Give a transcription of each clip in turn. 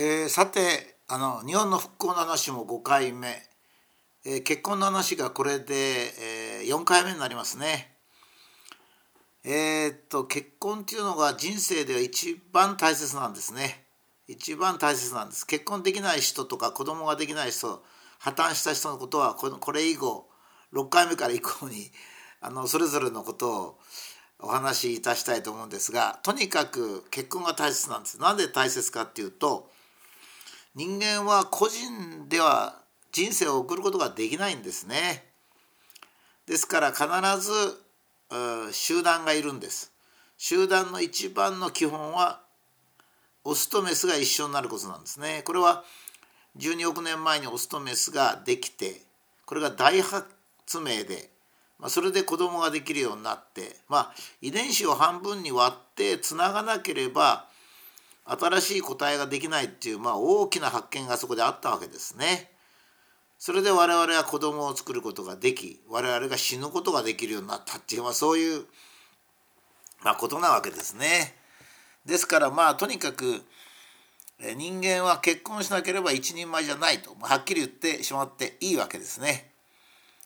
えー、さてあの日本の復興の話も5回目、えー、結婚の話がこれで、えー、4回目になりますね。えー、っと結婚っていうのが人生では一番大切なんですね。一番大切なんです。結婚できない人とか子供ができない人破綻した人のことはこのこれ以後6回目から以降にあのそれぞれのことをお話しいたしたいと思うんですがとにかく結婚が大切なんです。なんで大切かっていうと人間は個人では人生を送ることができないんですね。ですから必ず集団がいるんです。集団の一番の基本はオスとメスが一緒になることなんですね。これは12億年前にオスとメスができてこれが大発明で、まあ、それで子供ができるようになって、まあ、遺伝子を半分に割ってつながなければ新しい答えができないっていう、まあ、大きな発見がそこであったわけですね。それで我々は子供を作ることができ我々が死ぬことができるようになったっていう、まあ、そういう、まあ、ことなわけですね。ですからまあとにかく人間は結婚しなければ一人前じゃないとはっきり言ってしまっていいわけですね。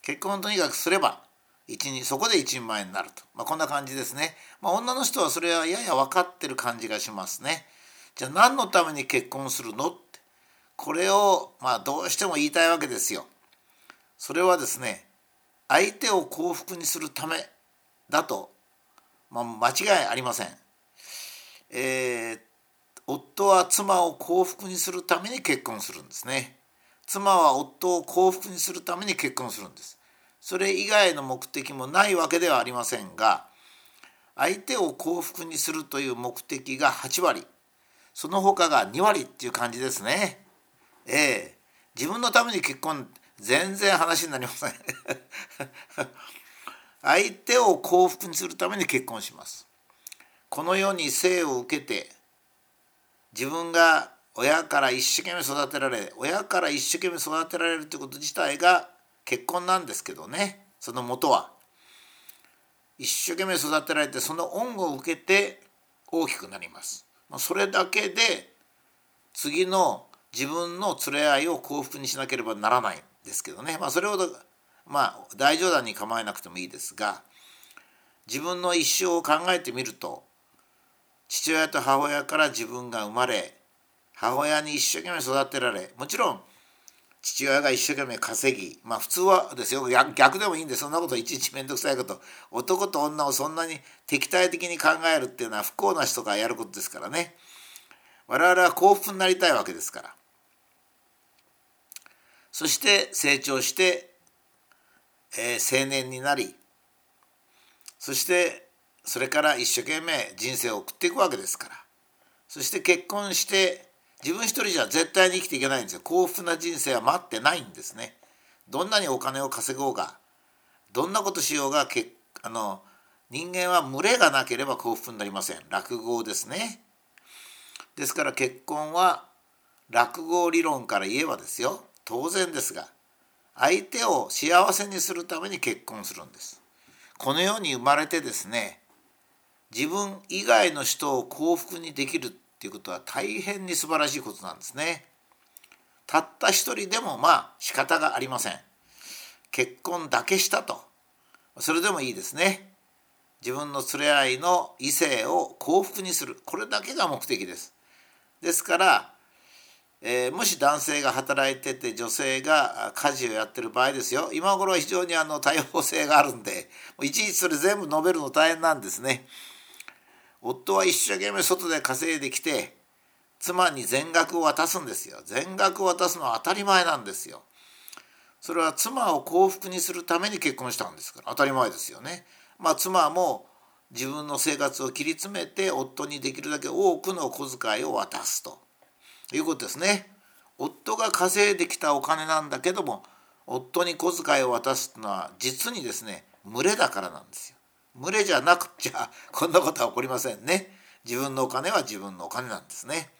結婚とにかくすれば一人そこで一人前になると、まあ、こんな感じですね。まあ、女の人はそれはやや分かってる感じがしますね。じゃあ何のために結婚するの？ってこれをまあどうしても言いたいわけですよ。それはですね相手を幸福にするためだと、まあ、間違いありません。えー、夫は妻を幸福にするために結婚するんですね。妻は夫を幸福にするために結婚するんです。それ以外の目的もないわけではありませんが相手を幸福にするという目的が8割その他が2割っていう感じですね。ええ自分のために結婚全然話になりません 相手を幸福にするために結婚します。この世に生を受けて自分が親から一生懸命育てられ親から一生懸命育てられるということ自体が結婚なんですけどねその元は。一生懸命育てられてその恩を受けて大きくなります。それだけで次の自分の連れ合いを幸福にしなければならないんですけどね、まあ、それほどまあ大冗談に構えなくてもいいですが自分の一生を考えてみると父親と母親から自分が生まれ母親に一生懸命育てられもちろん父親が一生懸命稼ぎまあ普通はですよ。逆でもいいんでそんなこといちいち面倒くさいこと。男と女をそんなに敵対的に考えるっていうのは不幸な人がやることですからね。我々は幸福になりたいわけですから。そして成長して、えー、青年になりそしてそれから一生懸命人生を送っていくわけですから。そして結婚して自分一人じゃ絶対に生きていけないんですよ。幸福な人生は待ってないんですね。どんなにお金を稼ごうがどんなことしようがけあの人間は群れがなければ幸福になりません。落語ですね。ですから結婚は落語理論から言えばですよ。当然ですが相手を幸せにするために結婚するんです。この世に生まれてですね自分以外の人を幸福にできるっていうことは大変に素晴らしいことなんですね。たった一人でもまあ仕方がありません。結婚だけしたと。それでもいいですね。自分の連れ合いの異性を幸福にする。これだけが目的です。ですから、えー、もし男性が働いてて女性が家事をやってる場合ですよ今頃は非常にあの多様性があるんでいちいちそれ全部述べるの大変なんですね。夫は一生懸命外で稼いできて妻に全額を渡すんですよ。全額を渡すのは当たり前なんですよ。それは妻を幸福にするために結婚したんですから当たり前ですよね。まあ妻も自分の生活を切り詰めて夫にできるだけ多くの小遣いを渡すと。いうことですね。夫が稼いできたお金なんだけども夫に小遣いを渡すのは実にですね群れだからなんですよ。群れじゃなくちゃ こんなことは起こりませんね。自分のお金は自分のお金なんですね。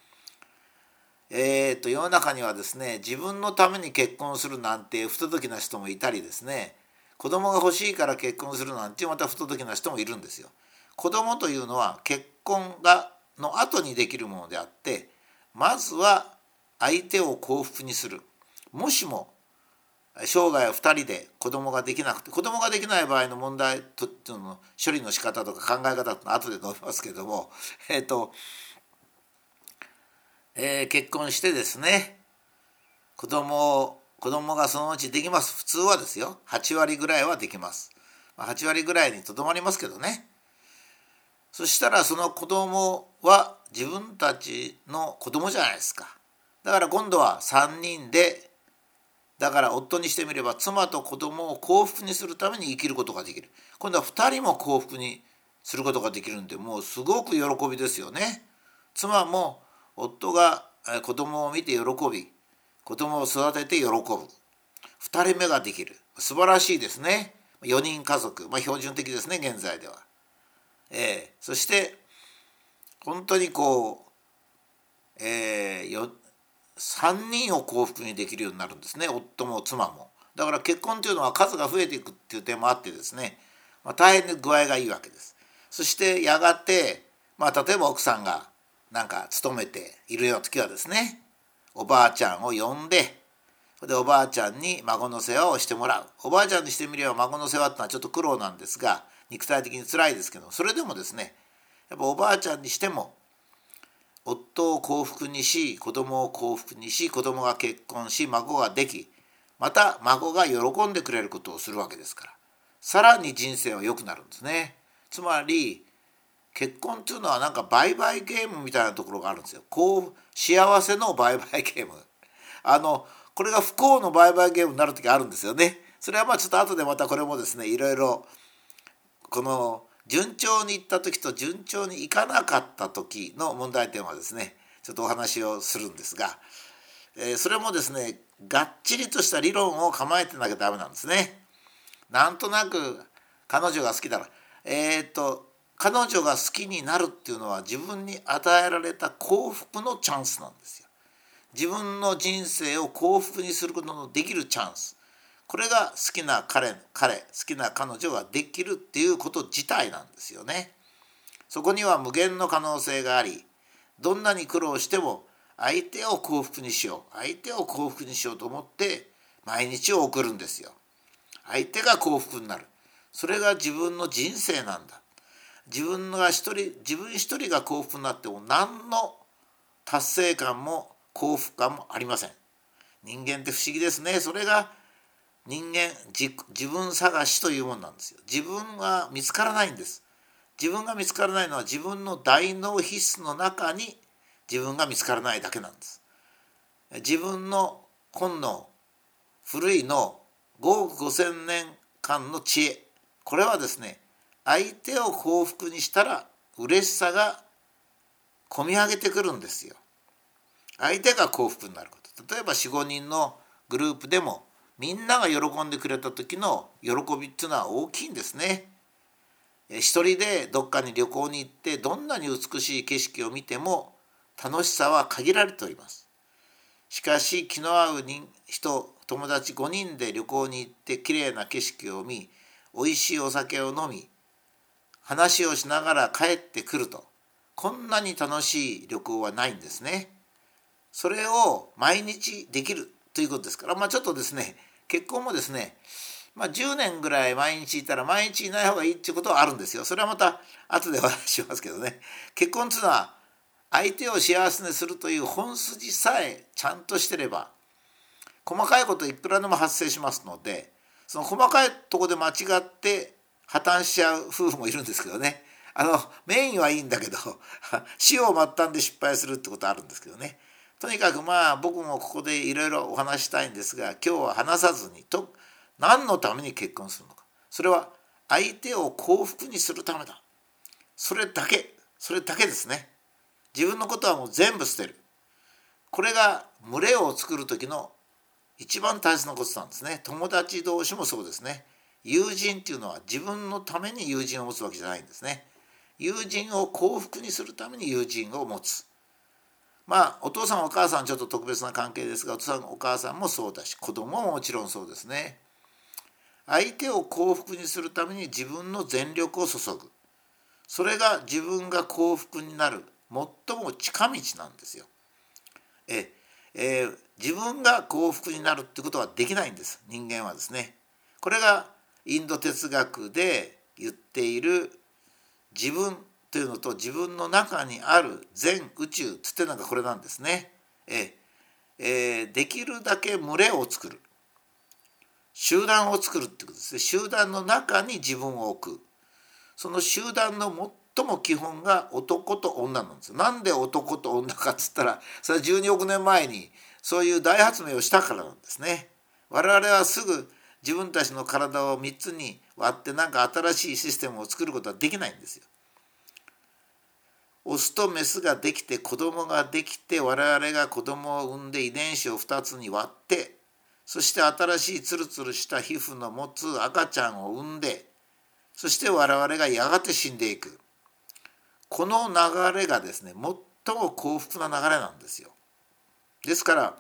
えーと、世の中にはですね自分のために結婚するなんて不届きな人もいたりですね子供が欲しいから結婚するなんてまた不届きな人もいるんですよ。子供というのは結婚がの後にできるものであってまずは相手を幸福にするもしも生涯2人で子供ができなくて子供ができない場合の問題との処理の仕方とか考え方って後で述べますけども えっ、ー、と、えー、結婚してですね子供を子供がそのうちできます。普通はですよ。8割ぐらいはできます。8割ぐらいにとどまりますけどね。そしたらその子供は自分たちの子供じゃないですか。だから今度は3人でだから夫にしてみれば妻と子供を幸福にするために生きることができる。今度は2人も幸福にすることができるんでもうすごく喜びですよね。妻も夫が子供を見て喜び子供を育てて喜ぶ。2人目ができる。素晴らしいですね。4人家族、まあ、標準的ですね現在では、えー、そして本当にこう、えー、3人を幸福にできるようになるんですね夫も妻も。だから結婚というのは数が増えていくっていう点もあってですね、まあ、大変に具合がいいわけです。そしてやがて、まあ、例えば奥さんがなんか勤めているような時はですねおばあちゃんを呼んででおばあちゃんに孫の世話をしてもらうおばあちゃんにしてみれば孫の世話ってのはちょっと苦労なんですが肉体的に辛いですけどそれでもですねやっぱおばあちゃんにしても夫を幸福にし子供を幸福にし子供が結婚し孫ができまた孫が喜んでくれることをするわけですからさらに人生は良くなるんですね。つまり結婚っていうのはなんか売買ゲームみたいなところがあるんですよ。こう幸せの売買ゲーム。あのこれが不幸の売買ゲームになる時あるんですよね。それはまあちょっと後でまたこれもですねいろいろこの順調にいった時と順調にいかなかった時の問題点はですねちょっとお話をするんですが、えー、それもですねがっちりとした理論を構えてなきゃダメなんですね。なんとなく彼女が好きだらえー、っと彼女が好きになるっていうのは自分に与えられた幸福のチャンスなんですよ。自分の人生を幸福にすることのできるチャンス。これが好きな彼彼好きな彼女ができるっていうこと自体なんですよね。そこには無限の可能性がありどんなに苦労しても相手を幸福にしよう相手を幸福にしようと思って毎日を送るんですよ。相手が幸福になるそれが自分の人生なんだ自分が一人自分一人が幸福になっても何の達成感も幸福感もありません人間って不思議ですねそれが人間自分探しというものなんですよ。自分は見つからないんです。自分が見つからないのは自分の大脳皮質の中に自分が見つからないだけなんです。自分の本能古い脳5億5,000年間の知恵。これはですね相手を幸福にしたら嬉しさが込み上げてくるんですよ。相手が幸福になること。例えば45人のグループでもみんなが喜んでくれた時の喜びっていうのは大きいんですね。一人でどっかに旅行に行ってどんなに美しい景色を見ても楽しさは限られております。しかし気の合う人友達5人で旅行に行ってきれいな景色を見おいしいお酒を飲み話をしながら帰ってくるとこんなに楽しい旅行はないんですね。それを毎日できるということですからまあちょっとですね結婚もですねまあ、10年ぐらい毎日いたら毎日いない方がいいっていうことはあるんですよ。それはまた後でお話ししますけどね。結婚っていうのは相手を幸せにするという本筋さえちゃんとしてれば細かいこといくらでも発生しますのでその細かいとこで間違って破綻しちゃう夫婦もいるんですけどね。あのメインはいいんだけど死を末端で失敗するってことあるんですけどね。とにかくまあ僕もここでいろいろお話したいんですが今日は話さずにと何のために結婚するのか。それは相手を幸福にするためだ。それだけ。それだけですね。自分のことはもう全部捨てる。これが群れを作る時の一番大切なことなんですね。友達同士もそうですね。友人っていうのは自分のために友人を持つわけじゃないんですね。友人を幸福にするために友人を持つ。まあお父さんお母さんちょっと特別な関係ですがお父さんお母さんもそうだし子供ももちろんそうですね。相手を幸福にするために自分の全力を注ぐそれが自分が幸福になる最も近道なんですよ。ええー、自分が幸福になるってことはできないんです人間はですね。これがインド哲学で言っている自分というのと自分の中にある全宇宙つってのがこれなんですね。ええー、できるだけ群れを作る集団を作るってことですね集団の中に自分を置くその集団の最も基本が男と女なんですなんで男と女かっつったらそれは12億年前にそういう大発明をしたからなんですね。我々はすぐ自分たちの体を3つに割って何か新しいシステムを作ることはできないんですよ。オスとメスができて子供ができて我々が子供を産んで遺伝子を2つに割ってそして新しいツルツルした皮膚の持つ赤ちゃんを産んでそして我々がやがて死んでいくこの流れがですね最も幸福な流れなんですよ。ですから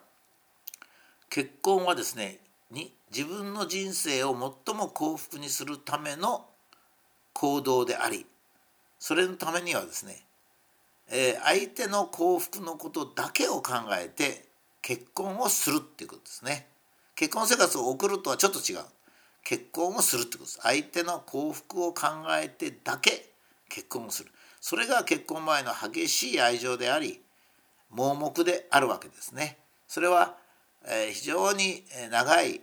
結婚はですねに自分の人生を最も幸福にするための行動でありそれのためにはですね、相手の幸福のことだけを考えて結婚をするっていうことですね。結婚生活を送るとはちょっと違う。結婚をするってことです。相手の幸福を考えてだけ結婚をする。それが結婚前の激しい愛情であり盲目であるわけですね。それは、非常に長い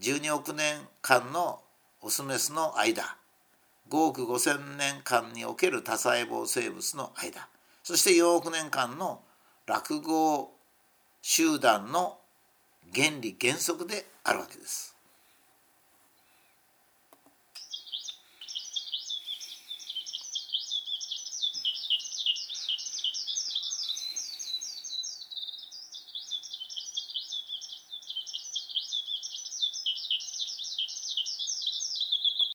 12億年間のオスメスの間5億5,000年間における多細胞生物の間そして4億年間の落語集団の原理原則であるわけです。